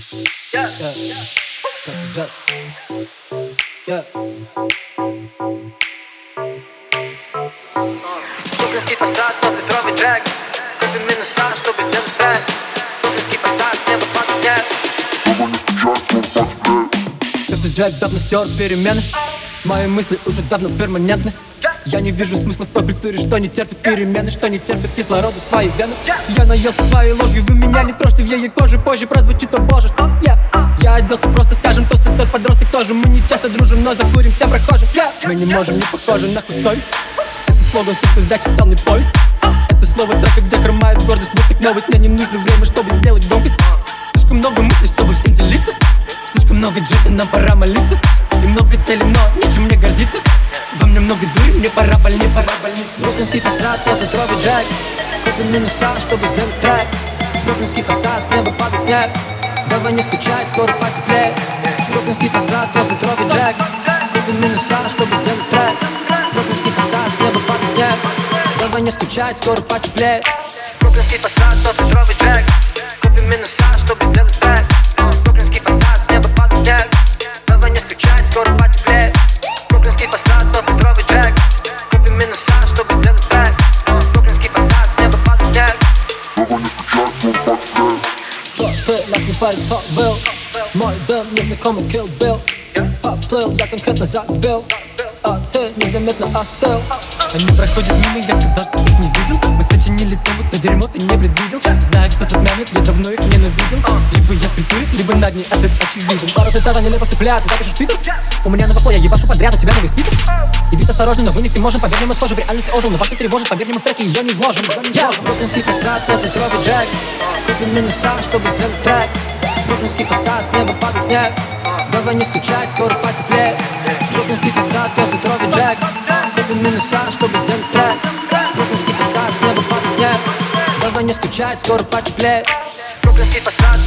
Yeah. Yeah. Фасад, поллитровый джек Купим минуса, чтобы сделать трек Бруклинский фасад, с неба падает снег Этот джек давно стер перемены Мои мысли уже давно перманентны я не вижу смысла в той культуре, что не терпит перемены Что не терпит кислороду в свои вены. Я наелся твоей ложью, вы меня не трожьте В ей коже позже прозвучит, о боже yeah. Я оделся просто, скажем, тост и тот подросток тоже. Мы не часто дружим, но закурим всем прохожим. Мы не можем, не похожи, нахуй совесть. Это слоган, все ты зачитал мне повесть? Это слово трека, где хромает гордость Вот так новость, мне не нужно время, чтобы сделать громкость. Слишком много мыслей, чтобы всем делиться. Слишком много джета, нам пора молиться много целей, но нечем мне гордиться. Во мне много дури, мне пора больница Бруклинский фасад, поллитровый джек. Купим минуса, чтобы сделать трек. Бруклинский фасад, с неба падает снег. Давай не скучать, скоро потеплеет. Бруклинский фасад, поллитровый джек. Купим минуса, чтобы сделать трек. Бруклинский фасад, с неба падает снег. Давай не скучать, скоро потеплеет. Бруклинский фасад, поллитровый джек. Купим минуса, чтобы сделать трек Ты парит, кто был Мой дом незнакомый Kill Bill. Поплыл, я конкретно забил А ты незаметно остыл Они проходят мимо, я сказал, что их не видел. Мы сочинили тему, то дерьмо ты не предвидел. Знаю, кто тут мямит, я давно их ненавидел. Либо я в притуре, либо над ней, этот очевиден. Пару цитат нелепых цыплят, ты запишешь твиттер У меня новый фло, я ебашу подряд, у тебя новый свитер И вид осторожный, но вынести можем, поверь, мы схожи В реальности ожил, но факты тревожит, поверь, мы в треке ее не изложим Я Бруклинский фасад, поллитровый джек. Купим минуса, чтобы сделать трек Бруклинский фасад, с неба падает снег. Давай не скучать, скоро потеплеет. Бруклинский фасад, поллитровый джек. Купим минуса, чтобы сделать трек. Бруклинский фасад, с неба падает снег. Давай не скучать, скоро потеплеет. Бруклинский фасад,